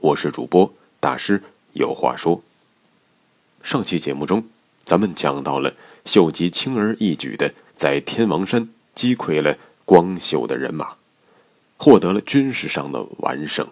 我是主播大师，有话说。上期节目中，咱们讲到了秀吉轻而易举的在天王山击溃了光秀的人马，获得了军事上的完胜。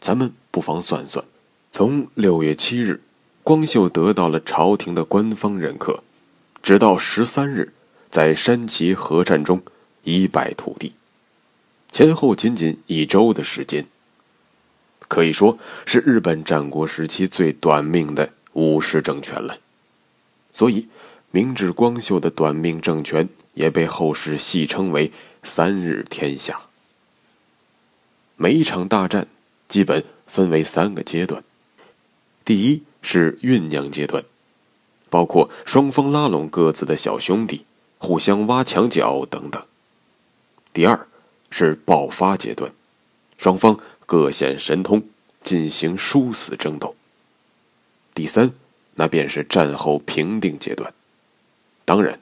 咱们不妨算算，从六月七日，光秀得到了朝廷的官方认可，直到十三日，在山崎合战中一败涂地，前后仅仅一周的时间。可以说是日本战国时期最短命的武士政权了，所以明治光秀的短命政权也被后世戏称为“三日天下”。每一场大战基本分为三个阶段：第一是酝酿阶段，包括双方拉拢各自的小兄弟，互相挖墙脚等等；第二是爆发阶段，双方。各显神通，进行殊死争斗。第三，那便是战后平定阶段。当然，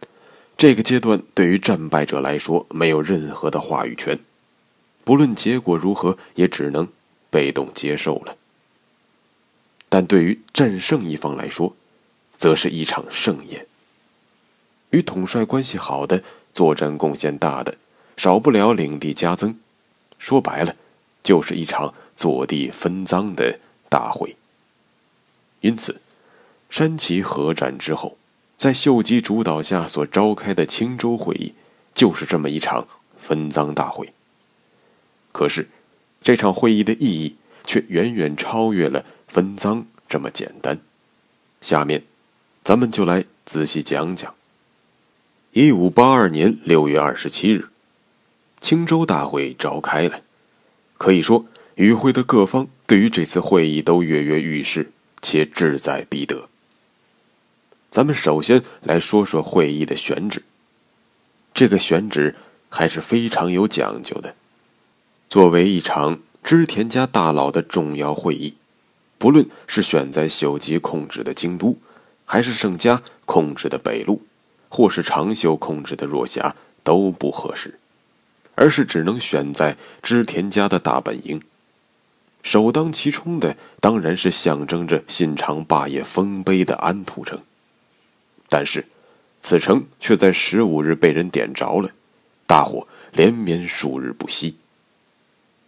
这个阶段对于战败者来说没有任何的话语权，不论结果如何，也只能被动接受了。但对于战胜一方来说，则是一场盛宴。与统帅关系好的、作战贡献大的，少不了领地加增。说白了。就是一场坐地分赃的大会。因此，山崎合战之后，在秀吉主导下所召开的青州会议，就是这么一场分赃大会。可是，这场会议的意义却远远超越了分赃这么简单。下面，咱们就来仔细讲讲。一五八二年六月二十七日，青州大会召开了。可以说，与会的各方对于这次会议都跃跃欲试，且志在必得。咱们首先来说说会议的选址。这个选址还是非常有讲究的。作为一场织田家大佬的重要会议，不论是选在秀吉控制的京都，还是盛家控制的北路，或是长袖控制的若狭，都不合适。而是只能选在织田家的大本营，首当其冲的当然是象征着信长霸业丰碑的安土城。但是，此城却在十五日被人点着了，大火连绵数日不息。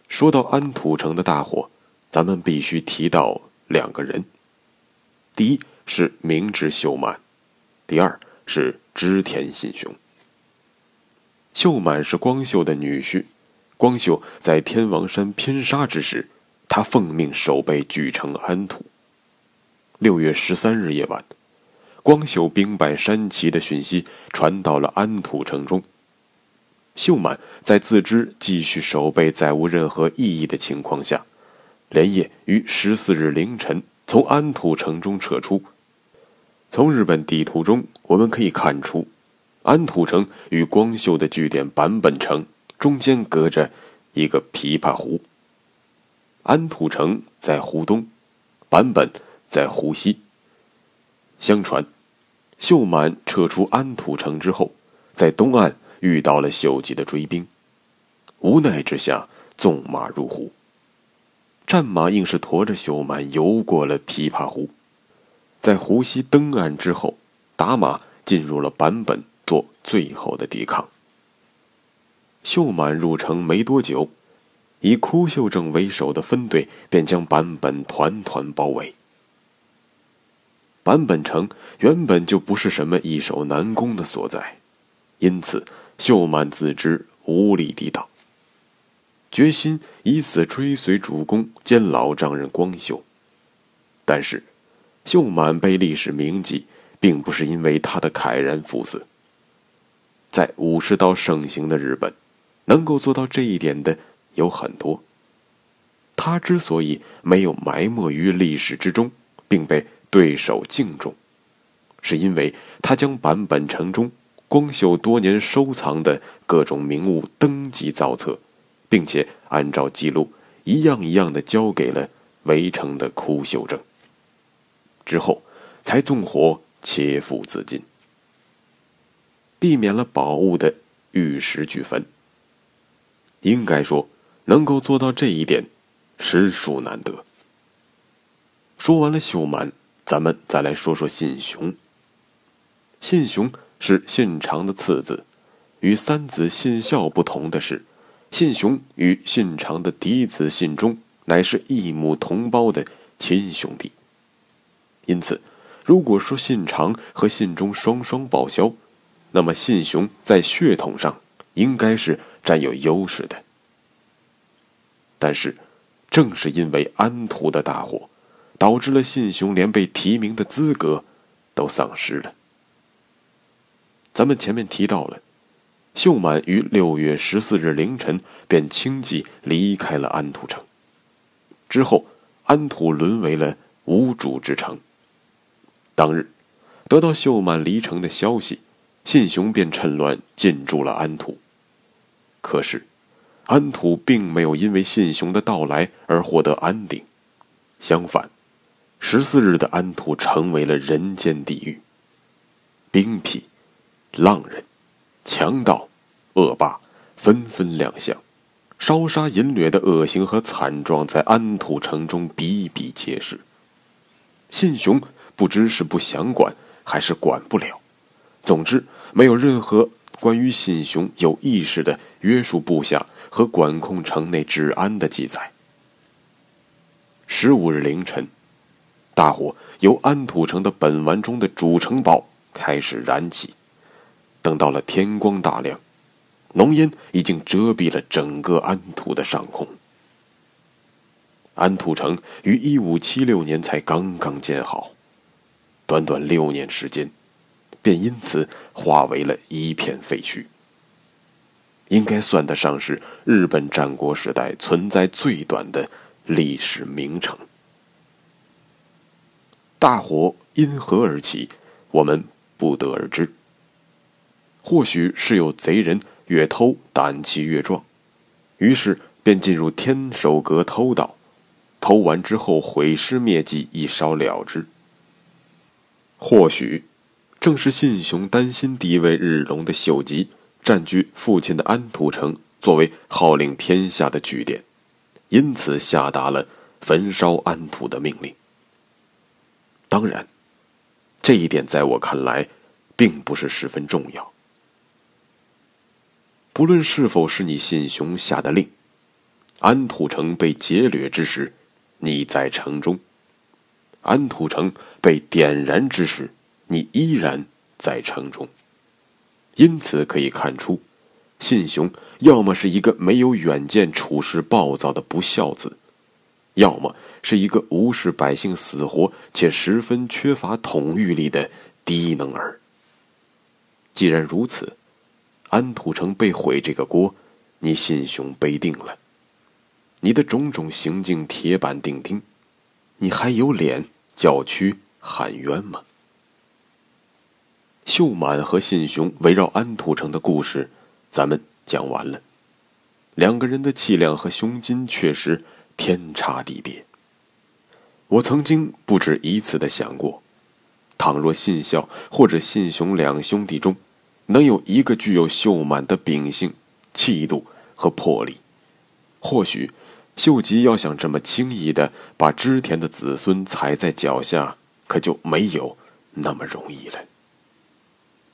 说到安土城的大火，咱们必须提到两个人：第一是明智秀满，第二是织田信雄。秀满是光秀的女婿，光秀在天王山拼杀之时，他奉命守备巨城安土。六月十三日夜晚，光秀兵败山崎的讯息传到了安土城中。秀满在自知继续守备再无任何意义的情况下，连夜于十四日凌晨从安土城中撤出。从日本地图中，我们可以看出。安土城与光秀的据点坂本城中间隔着一个琵琶湖。安土城在湖东，坂本在湖西。相传，秀满撤出安土城之后，在东岸遇到了秀吉的追兵，无奈之下纵马入湖。战马硬是驮着秀满游过了琵琶湖，在湖西登岸之后，打马进入了坂本。最后的抵抗。秀满入城没多久，以枯秀正为首的分队便将坂本团团包围。坂本城原本就不是什么易守难攻的所在，因此秀满自知无力抵挡，决心以死追随主公兼老丈人光秀。但是，秀满被历史铭记，并不是因为他的慨然赴死。在武士道盛行的日本，能够做到这一点的有很多。他之所以没有埋没于历史之中，并被对手敬重，是因为他将版本城中光秀多年收藏的各种名物登记造册，并且按照记录一样一样的交给了围城的哭秀正。之后，才纵火切腹自尽，避免了宝物的玉石俱焚。应该说，能够做到这一点，实属难得。说完了秀满，咱们再来说说信雄。信雄是信长的次子，与三子信孝不同的是，信雄与信长的嫡子信忠乃是异母同胞的亲兄弟。因此，如果说信长和信忠双双报销，那么信雄在血统上应该是占有优势的。但是，正是因为安土的大火，导致了信雄连被提名的资格都丧失了。咱们前面提到了，秀满于六月十四日凌晨便轻骑离开了安土城，之后安土沦为了无主之城。当日，得到秀满离城的消息，信雄便趁乱进驻了安土。可是，安土并没有因为信雄的到来而获得安定，相反，十四日的安土成为了人间地狱。兵痞、浪人、强盗、恶霸纷纷亮相，烧杀淫掠的恶行和惨状在安土城中比比皆是。信雄。不知是不想管，还是管不了。总之，没有任何关于信雄有意识的约束部下和管控城内治安的记载。十五日凌晨，大火由安土城的本丸中的主城堡开始燃起。等到了天光大亮，浓烟已经遮蔽了整个安土的上空。安土城于一五七六年才刚刚建好。短短六年时间，便因此化为了一片废墟。应该算得上是日本战国时代存在最短的历史名城。大火因何而起，我们不得而知。或许是有贼人越偷胆气越壮，于是便进入天守阁偷盗，偷完之后毁尸灭迹，一烧了之。或许，正是信雄担心地位日隆的秀吉占据父亲的安土城作为号令天下的据点，因此下达了焚烧安土的命令。当然，这一点在我看来，并不是十分重要。不论是否是你信雄下的令，安土城被劫掠之时，你在城中。安土城被点燃之时，你依然在城中。因此可以看出，信雄要么是一个没有远见、处事暴躁的不孝子，要么是一个无视百姓死活且十分缺乏统御力的低能儿。既然如此，安土城被毁这个锅，你信雄背定了。你的种种行径铁板钉钉，你还有脸？叫屈喊冤吗？秀满和信雄围绕安土城的故事，咱们讲完了。两个人的气量和胸襟确实天差地别。我曾经不止一次的想过，倘若信孝或者信雄两兄弟中，能有一个具有秀满的秉性、气度和魄力，或许。秀吉要想这么轻易的把织田的子孙踩在脚下，可就没有那么容易了。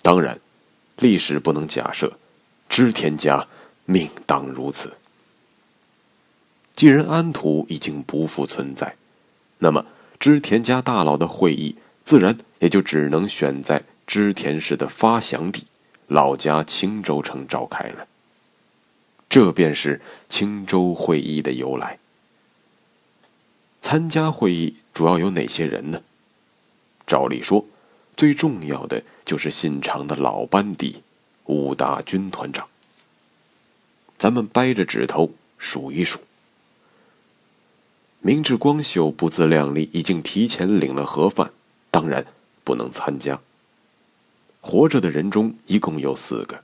当然，历史不能假设织田家命当如此。既然安土已经不复存在，那么织田家大佬的会议自然也就只能选在织田氏的发祥地老家青州城召开了。这便是青州会议的由来。参加会议主要有哪些人呢？照理说，最重要的就是信长的老班底五大军团长。咱们掰着指头数一数：明智光秀不自量力，已经提前领了盒饭，当然不能参加。活着的人中一共有四个。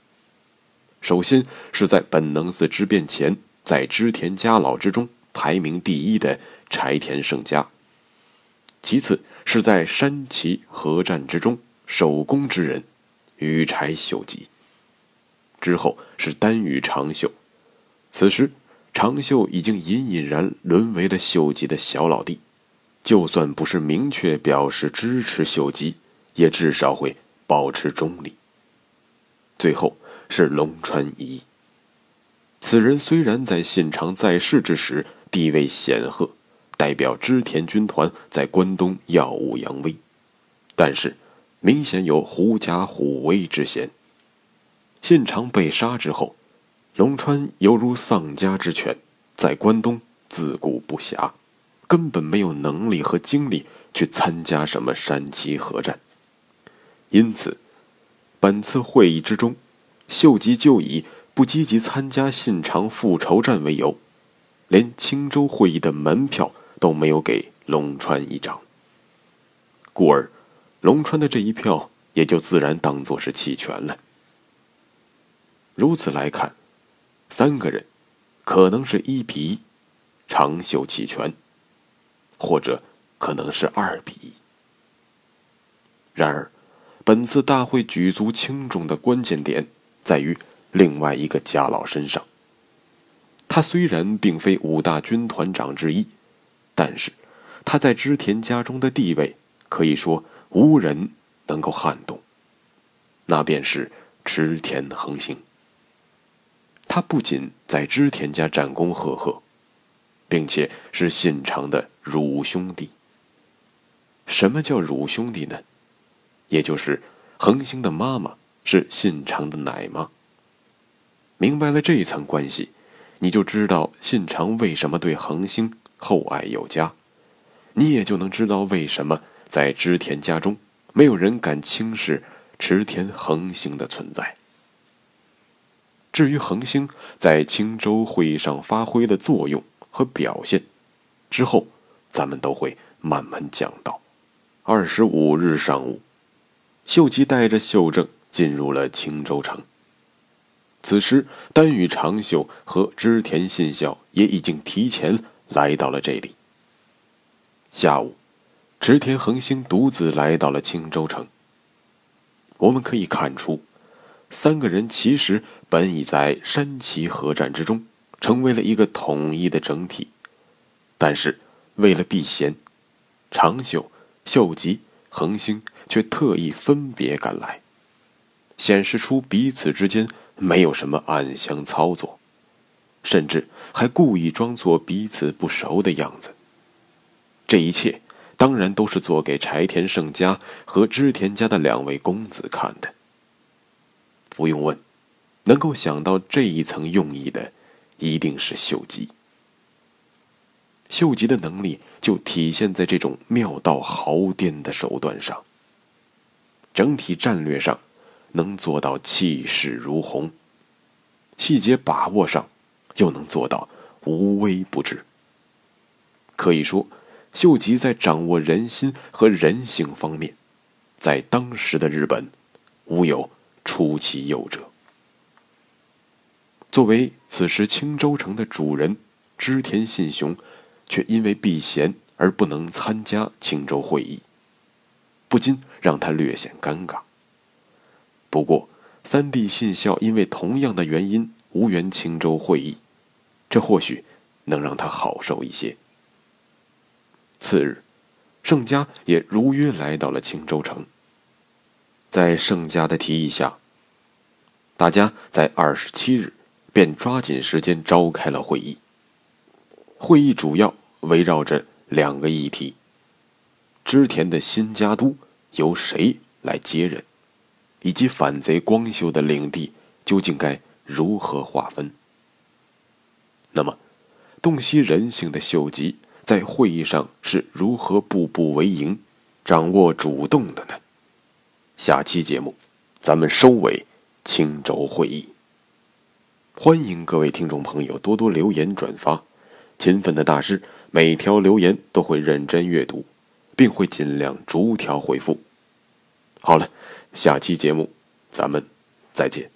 首先是在本能寺之变前，在织田家老之中排名第一的柴田胜家。其次是在山崎合战之中首功之人，羽柴秀吉。之后是丹羽长秀，此时。长秀已经隐隐然沦为了秀吉的小老弟，就算不是明确表示支持秀吉，也至少会保持中立。最后是龙川一，此人虽然在信长在世之时地位显赫，代表织田军团在关东耀武扬威，但是明显有狐假虎威之嫌。信长被杀之后。龙川犹如丧家之犬，在关东自顾不暇，根本没有能力和精力去参加什么山崎合战。因此，本次会议之中，秀吉就以不积极参加信长复仇战为由，连青州会议的门票都没有给龙川一张。故而，龙川的这一票也就自然当作是弃权了。如此来看。三个人，可能是一比一，长袖弃权，或者可能是二比一。然而，本次大会举足轻重的关键点在于另外一个家老身上。他虽然并非五大军团长之一，但是他在织田家中的地位可以说无人能够撼动。那便是织田恒星。他不仅在织田家战功赫赫，并且是信长的乳兄弟。什么叫乳兄弟呢？也就是恒星的妈妈是信长的奶妈。明白了这一层关系，你就知道信长为什么对恒星厚爱有加，你也就能知道为什么在织田家中没有人敢轻视池田恒星的存在。至于恒星在青州会议上发挥的作用和表现，之后咱们都会慢慢讲到。二十五日上午，秀吉带着秀正进入了青州城。此时，丹羽长秀和织田信孝也已经提前来到了这里。下午，织田恒星独自来到了青州城。我们可以看出，三个人其实。本已在山崎合战之中成为了一个统一的整体，但是为了避嫌，长袖、秀吉、恒星却特意分别赶来，显示出彼此之间没有什么暗箱操作，甚至还故意装作彼此不熟的样子。这一切当然都是做给柴田胜家和织田家的两位公子看的。不用问。能够想到这一层用意的，一定是秀吉。秀吉的能力就体现在这种妙到毫巅的手段上。整体战略上，能做到气势如虹；细节把握上，又能做到无微不至。可以说，秀吉在掌握人心和人性方面，在当时的日本，无有出其右者。作为此时青州城的主人，织田信雄，却因为避嫌而不能参加青州会议，不禁让他略显尴尬。不过，三弟信孝因为同样的原因无缘青州会议，这或许能让他好受一些。次日，盛家也如约来到了青州城。在盛家的提议下，大家在二十七日。便抓紧时间召开了会议。会议主要围绕着两个议题：织田的新家督由谁来接任，以及反贼光秀的领地究竟该如何划分。那么，洞悉人性的秀吉在会议上是如何步步为营、掌握主动的呢？下期节目，咱们收尾青州会议。欢迎各位听众朋友多多留言转发，勤奋的大师每条留言都会认真阅读，并会尽量逐条回复。好了，下期节目咱们再见。